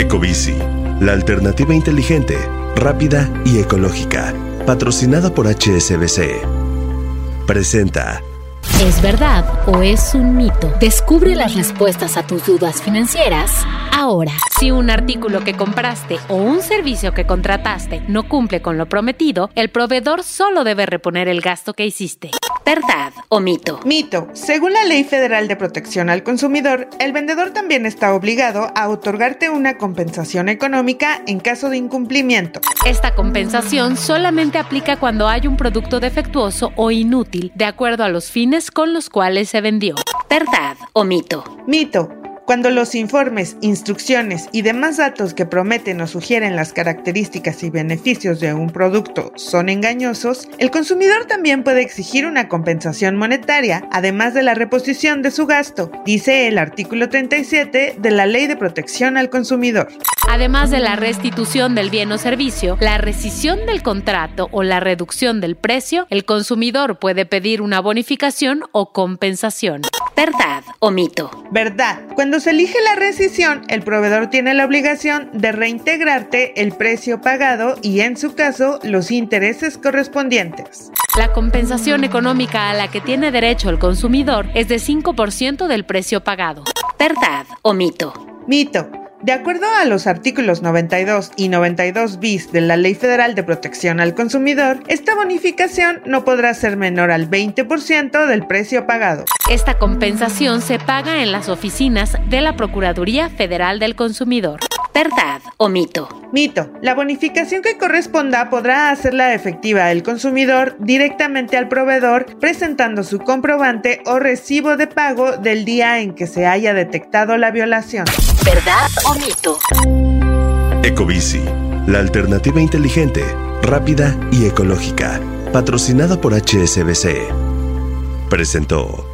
Ecobici, la alternativa inteligente, rápida y ecológica, patrocinada por HSBC. Presenta ¿Es verdad o es un mito? Descubre las respuestas a tus dudas financieras ahora. Si un artículo que compraste o un servicio que contrataste no cumple con lo prometido, el proveedor solo debe reponer el gasto que hiciste. ¿Verdad o mito? Mito. Según la Ley Federal de Protección al Consumidor, el vendedor también está obligado a otorgarte una compensación económica en caso de incumplimiento. Esta compensación solamente aplica cuando hay un producto defectuoso o inútil, de acuerdo a los fines con los cuales se vendió. ¿Verdad o mito? Mito. Cuando los informes, instrucciones y demás datos que prometen o sugieren las características y beneficios de un producto son engañosos, el consumidor también puede exigir una compensación monetaria, además de la reposición de su gasto, dice el artículo 37 de la Ley de Protección al Consumidor. Además de la restitución del bien o servicio, la rescisión del contrato o la reducción del precio, el consumidor puede pedir una bonificación o compensación. ¿Verdad o mito? Verdad. Cuando se elige la rescisión, el proveedor tiene la obligación de reintegrarte el precio pagado y en su caso los intereses correspondientes. La compensación económica a la que tiene derecho el consumidor es de 5% del precio pagado. ¿Verdad o mito? Mito. De acuerdo a los artículos 92 y 92 bis de la Ley Federal de Protección al Consumidor, esta bonificación no podrá ser menor al 20% del precio pagado. Esta compensación se paga en las oficinas de la Procuraduría Federal del Consumidor. ¿Verdad o mito? Mito. La bonificación que corresponda podrá hacerla efectiva el consumidor directamente al proveedor presentando su comprobante o recibo de pago del día en que se haya detectado la violación. ¿Verdad o mito? Ecobici, la alternativa inteligente, rápida y ecológica, patrocinada por HSBC. Presentó.